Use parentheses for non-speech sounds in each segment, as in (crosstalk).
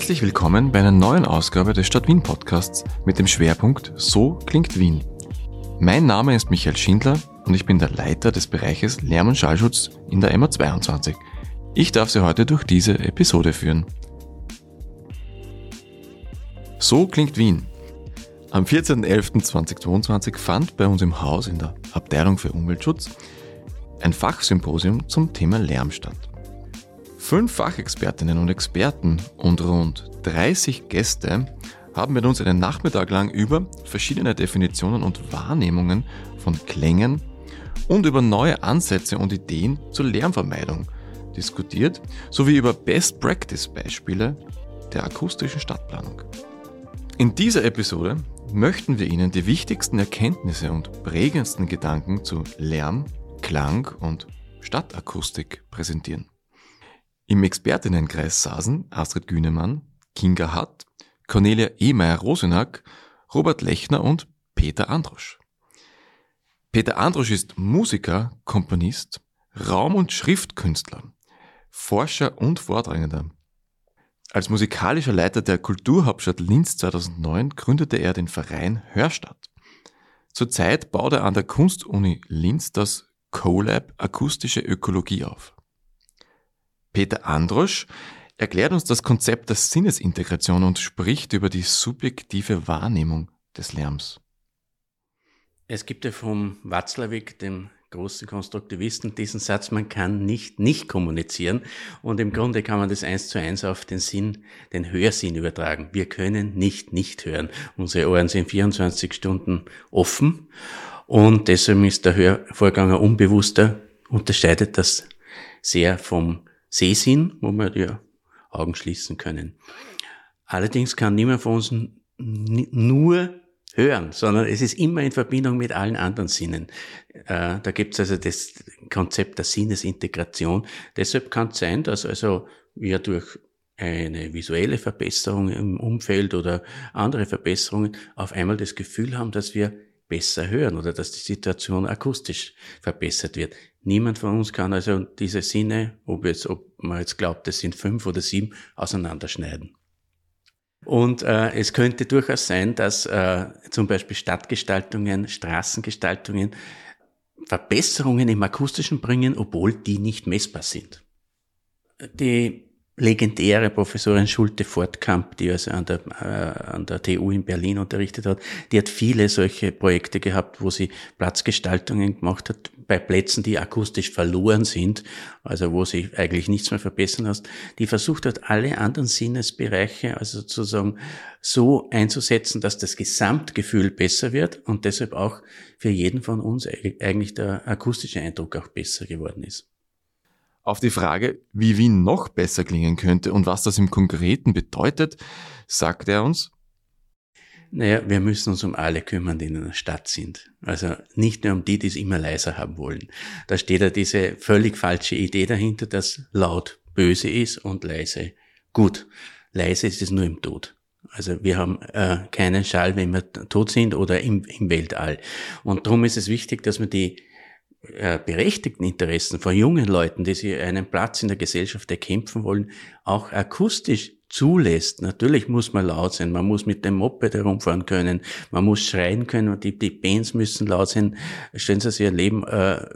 Herzlich willkommen bei einer neuen Ausgabe des Stadt Wien Podcasts mit dem Schwerpunkt So klingt Wien. Mein Name ist Michael Schindler und ich bin der Leiter des Bereiches Lärm- und Schallschutz in der MA22. Ich darf Sie heute durch diese Episode führen. So klingt Wien. Am 14.11.2022 fand bei uns im Haus in der Abteilung für Umweltschutz ein Fachsymposium zum Thema Lärm statt. Fünf Fachexpertinnen und Experten und rund 30 Gäste haben mit uns einen Nachmittag lang über verschiedene Definitionen und Wahrnehmungen von Klängen und über neue Ansätze und Ideen zur Lärmvermeidung diskutiert, sowie über Best-Practice-Beispiele der akustischen Stadtplanung. In dieser Episode möchten wir Ihnen die wichtigsten Erkenntnisse und prägendsten Gedanken zu Lärm, Klang und Stadtakustik präsentieren. Im Expertinnenkreis saßen Astrid Günemann, Kinga Hatt, Cornelia Ehmeier-Rosenack, Robert Lechner und Peter Androsch. Peter Androsch ist Musiker, Komponist, Raum- und Schriftkünstler, Forscher und Vortragender. Als musikalischer Leiter der Kulturhauptstadt Linz 2009 gründete er den Verein Hörstadt. Zurzeit baut er an der Kunstuni Linz das CoLab Akustische Ökologie auf. Peter Androsch erklärt uns das Konzept der Sinnesintegration und spricht über die subjektive Wahrnehmung des Lärms. Es gibt ja vom Watzlawick, dem großen Konstruktivisten, diesen Satz, man kann nicht nicht kommunizieren. Und im Grunde kann man das eins zu eins auf den Sinn, den Hörsinn übertragen. Wir können nicht nicht hören. Unsere Ohren sind 24 Stunden offen. Und deshalb ist der Hörvorgang ein unbewusster, unterscheidet das sehr vom Sehsinn, wo wir die Augen schließen können. Allerdings kann niemand von uns nur hören, sondern es ist immer in Verbindung mit allen anderen Sinnen. Äh, da gibt es also das Konzept der Sinnesintegration. Deshalb kann es sein, dass also wir durch eine visuelle Verbesserung im Umfeld oder andere Verbesserungen auf einmal das Gefühl haben, dass wir besser hören oder dass die Situation akustisch verbessert wird. Niemand von uns kann also diese Sinne, ob, jetzt, ob man jetzt glaubt, es sind fünf oder sieben, auseinanderschneiden. Und äh, es könnte durchaus sein, dass äh, zum Beispiel Stadtgestaltungen, Straßengestaltungen Verbesserungen im Akustischen bringen, obwohl die nicht messbar sind. Die legendäre Professorin Schulte Fortkamp, die also an der, äh, an der TU in Berlin unterrichtet hat, die hat viele solche Projekte gehabt, wo sie Platzgestaltungen gemacht hat, bei Plätzen, die akustisch verloren sind, also wo sie eigentlich nichts mehr verbessern hast, die versucht hat, alle anderen Sinnesbereiche, also sozusagen so einzusetzen, dass das Gesamtgefühl besser wird und deshalb auch für jeden von uns eigentlich der akustische Eindruck auch besser geworden ist. Auf die Frage, wie Wien noch besser klingen könnte und was das im Konkreten bedeutet, sagt er uns, naja, wir müssen uns um alle kümmern, die in einer Stadt sind. Also nicht nur um die, die es immer leiser haben wollen. Da steht ja diese völlig falsche Idee dahinter, dass laut böse ist und leise gut. Leise ist es nur im Tod. Also wir haben äh, keinen Schall, wenn wir tot sind oder im, im Weltall. Und darum ist es wichtig, dass man die äh, berechtigten Interessen von jungen Leuten, die sich einen Platz in der Gesellschaft erkämpfen wollen, auch akustisch zulässt. Natürlich muss man laut sein, man muss mit dem Moped herumfahren können, man muss schreien können und die, die Bands müssen laut sein. Stellen Sie sich ein Leben, äh,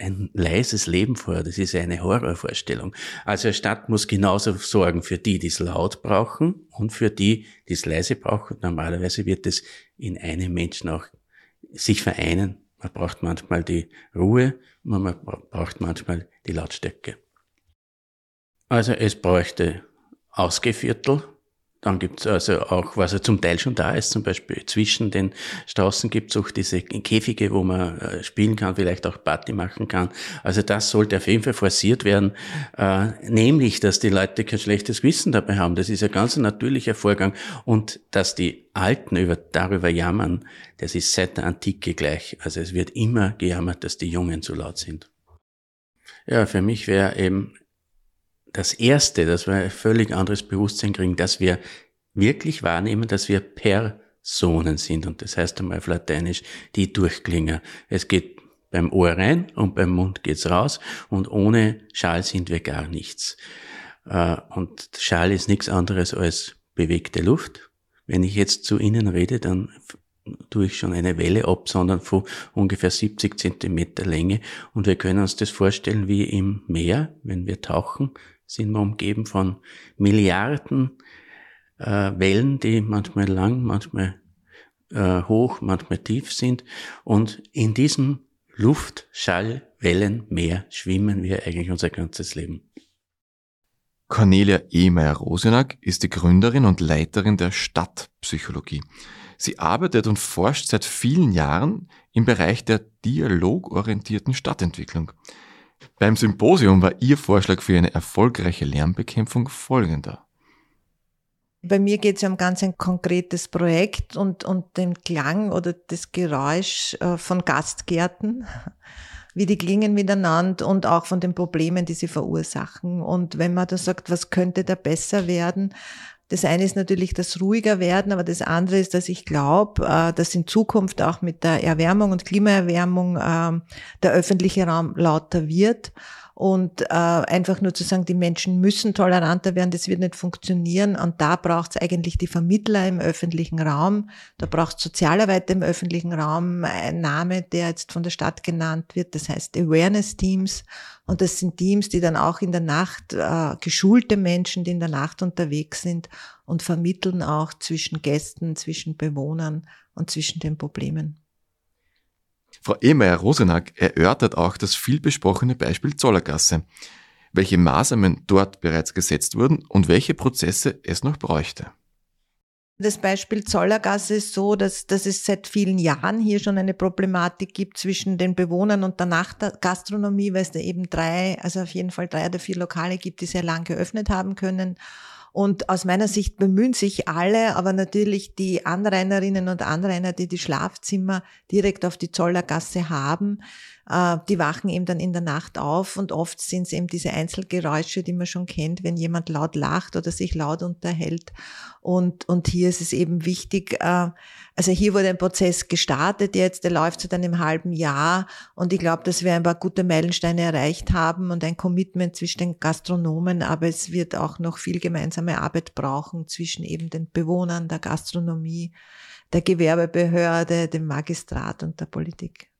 ein leises Leben vor, das ist eine Horrorvorstellung. Also eine Stadt muss genauso sorgen für die, die es laut brauchen und für die, die es leise brauchen. Normalerweise wird es in einem Menschen auch sich vereinen man braucht manchmal die Ruhe und man braucht manchmal die Lautstärke. Also es bräuchte Ausgeviertel, dann gibt es also auch, was ja zum Teil schon da ist, zum Beispiel zwischen den Straßen gibt es auch diese Käfige, wo man äh, spielen kann, vielleicht auch Party machen kann. Also das sollte auf jeden Fall forciert werden, äh, nämlich, dass die Leute kein schlechtes Wissen dabei haben. Das ist ein ganz natürlicher Vorgang und dass die Alten über, darüber jammern, das ist seit der Antike gleich. Also es wird immer gejammert, dass die Jungen zu laut sind. Ja, für mich wäre eben das Erste, dass wir ein völlig anderes Bewusstsein kriegen, dass wir wirklich wahrnehmen, dass wir Personen sind. Und das heißt einmal auf Lateinisch die Durchklinger. Es geht beim Ohr rein und beim Mund geht's raus und ohne Schall sind wir gar nichts. Äh, und Schall ist nichts anderes als bewegte Luft. Wenn ich jetzt zu Ihnen rede, dann tue ich schon eine Welle absondern von ungefähr 70 Zentimeter Länge. Und wir können uns das vorstellen wie im Meer, wenn wir tauchen, sind wir umgeben von Milliarden äh, Wellen, die manchmal lang, manchmal äh, hoch, manchmal tief sind. Und in diesem Luftschallwellenmeer schwimmen wir eigentlich unser ganzes Leben. Cornelia Ehmeier-Rosenack ist die Gründerin und Leiterin der Stadtpsychologie. Sie arbeitet und forscht seit vielen Jahren im Bereich der dialogorientierten Stadtentwicklung. Beim Symposium war ihr Vorschlag für eine erfolgreiche Lärmbekämpfung folgender. Bei mir geht es ja um ganz ein konkretes Projekt und, und den Klang oder das Geräusch äh, von Gastgärten, (laughs) wie die klingen miteinander und auch von den Problemen, die sie verursachen. Und wenn man da sagt, was könnte da besser werden, das eine ist natürlich das ruhiger werden, aber das andere ist, dass ich glaube, äh, dass in Zukunft auch mit der Erwärmung und Klimaerwärmung äh, der öffentliche Raum lauter wird und äh, einfach nur zu sagen, die Menschen müssen toleranter werden, das wird nicht funktionieren. Und da braucht es eigentlich die Vermittler im öffentlichen Raum, da braucht es Sozialarbeiter im öffentlichen Raum, ein Name, der jetzt von der Stadt genannt wird, das heißt Awareness-Teams. Und das sind Teams, die dann auch in der Nacht, äh, geschulte Menschen, die in der Nacht unterwegs sind und vermitteln auch zwischen Gästen, zwischen Bewohnern und zwischen den Problemen. Frau Ehmeier-Rosenack erörtert auch das vielbesprochene Beispiel Zollergasse, welche Maßnahmen dort bereits gesetzt wurden und welche Prozesse es noch bräuchte. Das Beispiel Zollergasse ist so, dass, dass es seit vielen Jahren hier schon eine Problematik gibt zwischen den Bewohnern und der Nachtgastronomie, weil es da eben drei, also auf jeden Fall drei oder vier Lokale gibt, die sehr lang geöffnet haben können. Und aus meiner Sicht bemühen sich alle, aber natürlich die Anrainerinnen und Anrainer, die die Schlafzimmer direkt auf die Zollergasse haben, äh, die wachen eben dann in der Nacht auf und oft sind es eben diese Einzelgeräusche, die man schon kennt, wenn jemand laut lacht oder sich laut unterhält. Und, und hier ist es eben wichtig, äh, also hier wurde ein Prozess gestartet jetzt, der läuft seit einem halben Jahr und ich glaube, dass wir ein paar gute Meilensteine erreicht haben und ein Commitment zwischen den Gastronomen, aber es wird auch noch viel gemeinsame Arbeit brauchen zwischen eben den Bewohnern der Gastronomie, der Gewerbebehörde, dem Magistrat und der Politik.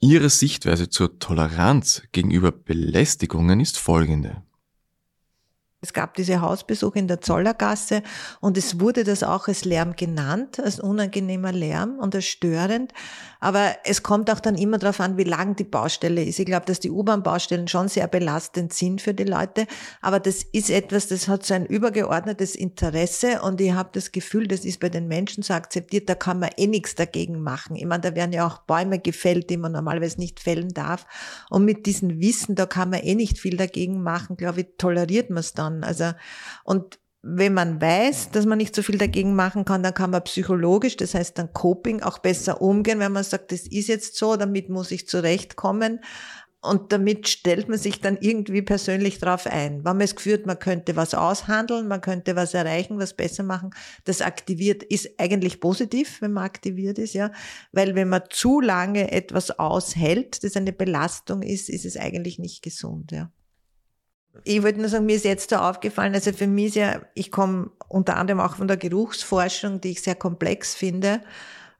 Ihre Sichtweise zur Toleranz gegenüber Belästigungen ist folgende. Es gab diese Hausbesuche in der Zollergasse und es wurde das auch als Lärm genannt, als unangenehmer Lärm und als störend. Aber es kommt auch dann immer darauf an, wie lang die Baustelle ist. Ich glaube, dass die U-Bahn-Baustellen schon sehr belastend sind für die Leute. Aber das ist etwas, das hat so ein übergeordnetes Interesse und ich habe das Gefühl, das ist bei den Menschen so akzeptiert, da kann man eh nichts dagegen machen. Ich meine, da werden ja auch Bäume gefällt, die man normalerweise nicht fällen darf. Und mit diesem Wissen, da kann man eh nicht viel dagegen machen, glaube ich, toleriert man es dann kann. Also, und wenn man weiß, dass man nicht so viel dagegen machen kann, dann kann man psychologisch, das heißt dann Coping, auch besser umgehen, wenn man sagt, das ist jetzt so, damit muss ich zurechtkommen. Und damit stellt man sich dann irgendwie persönlich drauf ein. Wenn man es geführt, man könnte was aushandeln, man könnte was erreichen, was besser machen, das aktiviert, ist eigentlich positiv, wenn man aktiviert ist, ja. Weil wenn man zu lange etwas aushält, das eine Belastung ist, ist es eigentlich nicht gesund, ja. Ich wollte nur sagen, mir ist jetzt da aufgefallen, also für mich ist ja, ich komme unter anderem auch von der Geruchsforschung, die ich sehr komplex finde,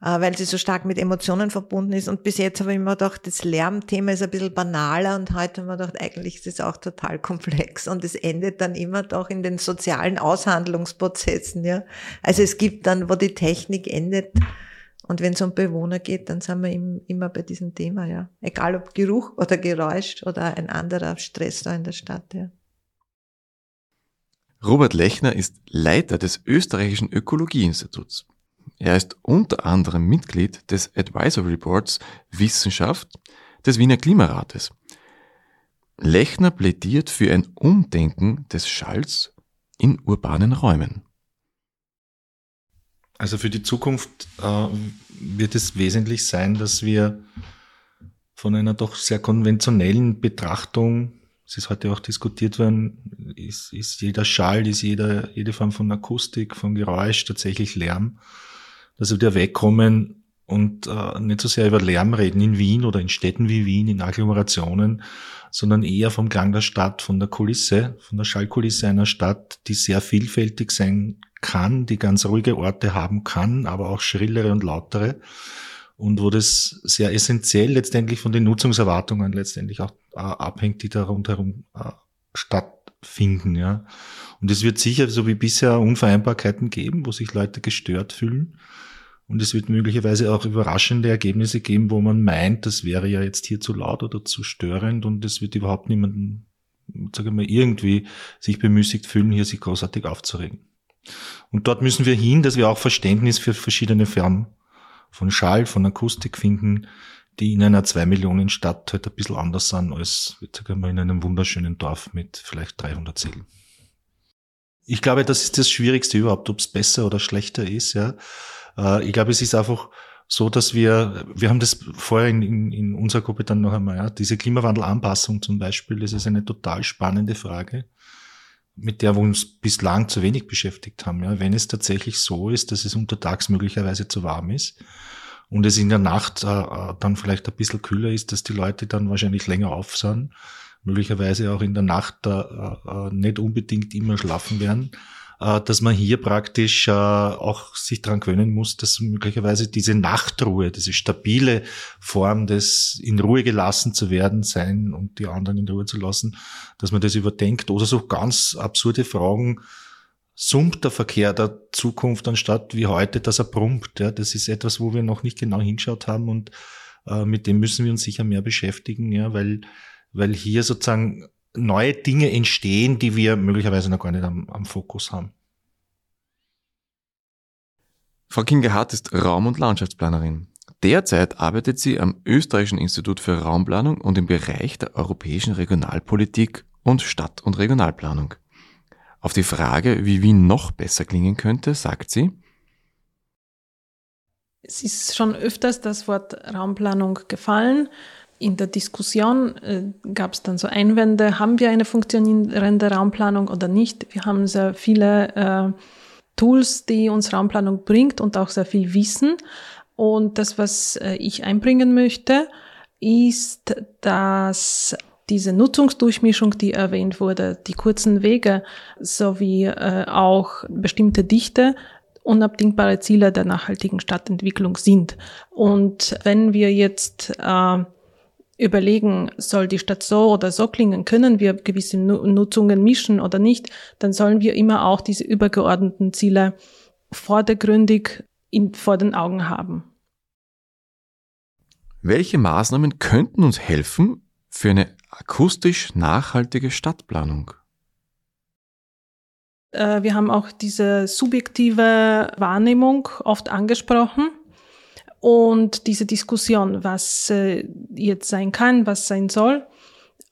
äh, weil sie so stark mit Emotionen verbunden ist. Und bis jetzt habe ich immer gedacht, das Lärmthema ist ein bisschen banaler und heute habe ich mir gedacht, eigentlich ist es auch total komplex und es endet dann immer doch in den sozialen Aushandlungsprozessen, ja. Also es gibt dann, wo die Technik endet, und wenn es um Bewohner geht, dann sind wir immer bei diesem Thema, ja. Egal ob Geruch oder Geräusch oder ein anderer Stress da in der Stadt, ja. Robert Lechner ist Leiter des österreichischen Ökologieinstituts. Er ist unter anderem Mitglied des Advisory Boards Wissenschaft des Wiener Klimarates. Lechner plädiert für ein Umdenken des Schalls in urbanen Räumen. Also für die Zukunft äh, wird es wesentlich sein, dass wir von einer doch sehr konventionellen Betrachtung, es ist heute auch diskutiert worden, ist, ist jeder Schall, ist jeder, jede Form von Akustik, von Geräusch tatsächlich Lärm, dass wir da wegkommen und äh, nicht so sehr über Lärm reden in Wien oder in Städten wie Wien, in Agglomerationen, sondern eher vom Klang der Stadt, von der Kulisse, von der Schallkulisse einer Stadt, die sehr vielfältig sein kann, die ganz ruhige Orte haben kann, aber auch schrillere und lautere und wo das sehr essentiell letztendlich von den Nutzungserwartungen letztendlich auch äh, abhängt, die da rundherum äh, stattfinden, ja. Und es wird sicher so wie bisher Unvereinbarkeiten geben, wo sich Leute gestört fühlen. Und es wird möglicherweise auch überraschende Ergebnisse geben, wo man meint, das wäre ja jetzt hier zu laut oder zu störend und es wird überhaupt niemanden, sage ich mal, irgendwie sich bemüßigt fühlen, hier sich großartig aufzuregen. Und dort müssen wir hin, dass wir auch Verständnis für verschiedene Formen von Schall, von Akustik finden, die in einer zwei Millionen Stadt halt ein bisschen anders sind als, sage ich mal, in einem wunderschönen Dorf mit vielleicht 300 Seelen. Ich glaube, das ist das Schwierigste überhaupt, ob es besser oder schlechter ist. Ja, äh, ich glaube, es ist einfach so, dass wir, wir haben das vorher in, in, in unserer Gruppe dann noch einmal, ja, diese Klimawandelanpassung zum Beispiel, das ist eine total spannende Frage, mit der wir uns bislang zu wenig beschäftigt haben. Ja, wenn es tatsächlich so ist, dass es untertags möglicherweise zu warm ist und es in der Nacht äh, äh dann vielleicht ein bisschen kühler ist, dass die Leute dann wahrscheinlich länger auf sind möglicherweise auch in der Nacht äh, äh, nicht unbedingt immer schlafen werden, dass man hier praktisch äh, auch sich dran gewöhnen muss, dass möglicherweise diese Nachtruhe, diese stabile Form des in Ruhe gelassen zu werden sein und die anderen in Ruhe zu lassen, dass man das überdenkt oder so ganz absurde Fragen, summt der Verkehr der Zukunft anstatt wie heute, dass er brummt. Ja, das ist etwas, wo wir noch nicht genau hinschaut haben und äh, mit dem müssen wir uns sicher mehr beschäftigen, ja, weil weil hier sozusagen neue Dinge entstehen, die wir möglicherweise noch gar nicht am, am Fokus haben. Frau Kingerhardt ist Raum- und Landschaftsplanerin. Derzeit arbeitet sie am Österreichischen Institut für Raumplanung und im Bereich der europäischen Regionalpolitik und Stadt- und Regionalplanung. Auf die Frage, wie Wien noch besser klingen könnte, sagt sie, es ist schon öfters das Wort Raumplanung gefallen in der Diskussion äh, gab es dann so Einwände, haben wir eine funktionierende Raumplanung oder nicht? Wir haben sehr viele äh, Tools, die uns Raumplanung bringt und auch sehr viel Wissen. Und das, was äh, ich einbringen möchte, ist, dass diese Nutzungsdurchmischung, die erwähnt wurde, die kurzen Wege sowie äh, auch bestimmte Dichte unabdingbare Ziele der nachhaltigen Stadtentwicklung sind. Und wenn wir jetzt äh, überlegen, soll die Stadt so oder so klingen, können wir gewisse Nutzungen mischen oder nicht, dann sollen wir immer auch diese übergeordneten Ziele vordergründig in, vor den Augen haben. Welche Maßnahmen könnten uns helfen für eine akustisch nachhaltige Stadtplanung? Äh, wir haben auch diese subjektive Wahrnehmung oft angesprochen. Und diese Diskussion, was äh, jetzt sein kann, was sein soll.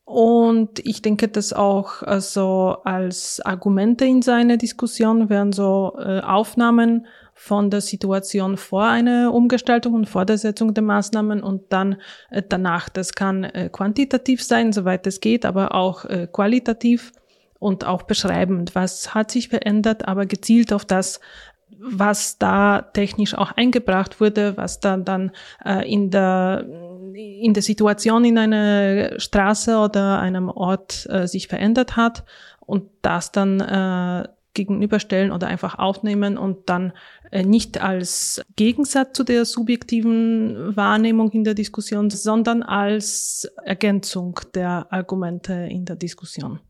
Und ich denke, dass auch also als Argumente in seiner Diskussion werden so äh, Aufnahmen von der Situation vor einer Umgestaltung und vor der Setzung der Maßnahmen und dann äh, danach. Das kann äh, quantitativ sein, soweit es geht, aber auch äh, qualitativ und auch beschreibend, was hat sich verändert, aber gezielt auf das, was da technisch auch eingebracht wurde, was dann dann äh, in der in der Situation in einer Straße oder einem Ort äh, sich verändert hat und das dann äh, gegenüberstellen oder einfach aufnehmen und dann äh, nicht als Gegensatz zu der subjektiven Wahrnehmung in der Diskussion, sondern als Ergänzung der Argumente in der Diskussion.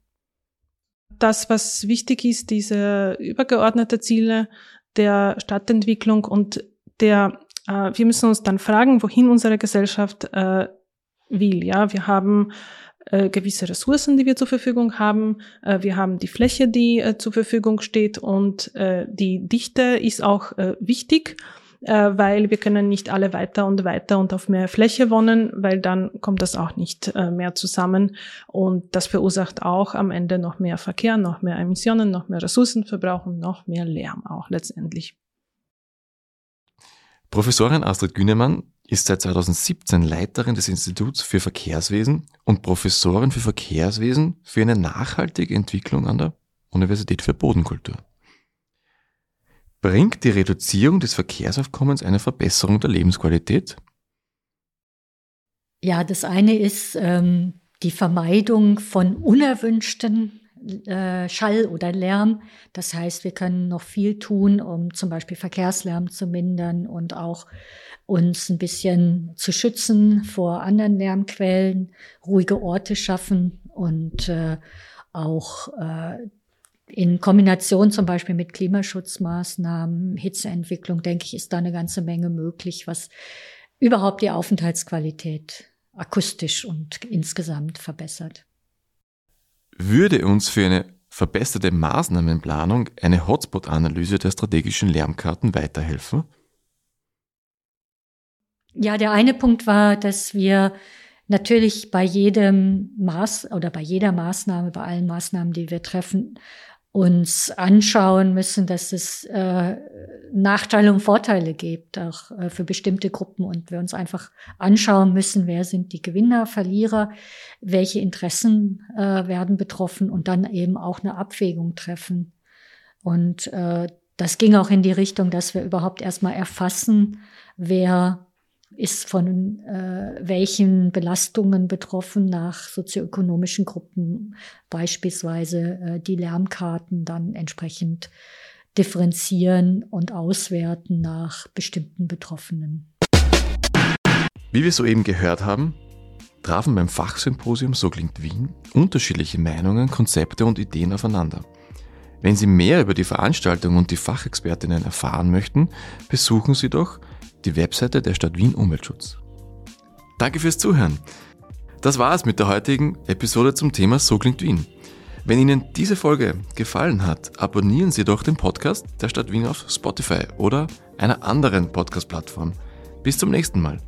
Das, was wichtig ist, diese übergeordnete Ziele der Stadtentwicklung und der, äh, wir müssen uns dann fragen, wohin unsere Gesellschaft äh, will. Ja, wir haben äh, gewisse Ressourcen, die wir zur Verfügung haben. Äh, wir haben die Fläche, die äh, zur Verfügung steht und die Dichte ist auch wichtig, äh, weil wir können nicht alle weiter und weiter und auf mehr Fläche wohnen, weil dann kommt das auch nicht äh, mehr zusammen und das verursacht auch am Ende noch mehr Verkehr, noch mehr Emissionen, noch mehr Ressourcenverbrauch und noch mehr Lärm auch letztendlich. Professorin Astrid Günemann ist seit 2017 Leiterin des Instituts für Verkehrswesen und Professorin für Verkehrswesen für eine nachhaltige Entwicklung an der Universität für Bodenkultur. Bringt die Reduzierung des Verkehrsaufkommens eine Verbesserung der Lebensqualität? Ja, das eine ist ähm, die Vermeidung von unerwünschten äh, Schall oder Lärm. Das heißt, wir können noch viel tun, um zum Beispiel Verkehrslärm zu mindern und auch uns ein bisschen zu schützen vor anderen Lärmquellen, ruhige Orte schaffen und äh, auch äh, in Kombination zum Beispiel mit Klimaschutzmaßnahmen, Hitzeentwicklung, denke ich, ist da eine ganze Menge möglich, was überhaupt die Aufenthaltsqualität akustisch und insgesamt verbessert. Würde uns für eine verbesserte Maßnahmenplanung eine Hotspot-Analyse der strategischen Lärmkarten weiterhelfen? Ja, der eine Punkt war, dass wir natürlich bei jedem Maß oder bei jeder Maßnahme, bei allen Maßnahmen, die wir treffen, uns anschauen müssen, dass es äh, Nachteile und Vorteile gibt, auch äh, für bestimmte Gruppen und wir uns einfach anschauen müssen, wer sind die Gewinner, Verlierer, welche Interessen äh, werden betroffen und dann eben auch eine Abwägung treffen. Und äh, das ging auch in die Richtung, dass wir überhaupt erstmal erfassen, wer ist von äh, welchen Belastungen betroffen nach sozioökonomischen Gruppen, beispielsweise äh, die Lärmkarten dann entsprechend differenzieren und auswerten nach bestimmten Betroffenen. Wie wir soeben gehört haben, trafen beim Fachsymposium So klingt Wien unterschiedliche Meinungen, Konzepte und Ideen aufeinander. Wenn Sie mehr über die Veranstaltung und die Fachexpertinnen erfahren möchten, besuchen Sie doch die Webseite der Stadt Wien Umweltschutz. Danke fürs Zuhören. Das war es mit der heutigen Episode zum Thema So klingt Wien. Wenn Ihnen diese Folge gefallen hat, abonnieren Sie doch den Podcast der Stadt Wien auf Spotify oder einer anderen Podcast-Plattform. Bis zum nächsten Mal.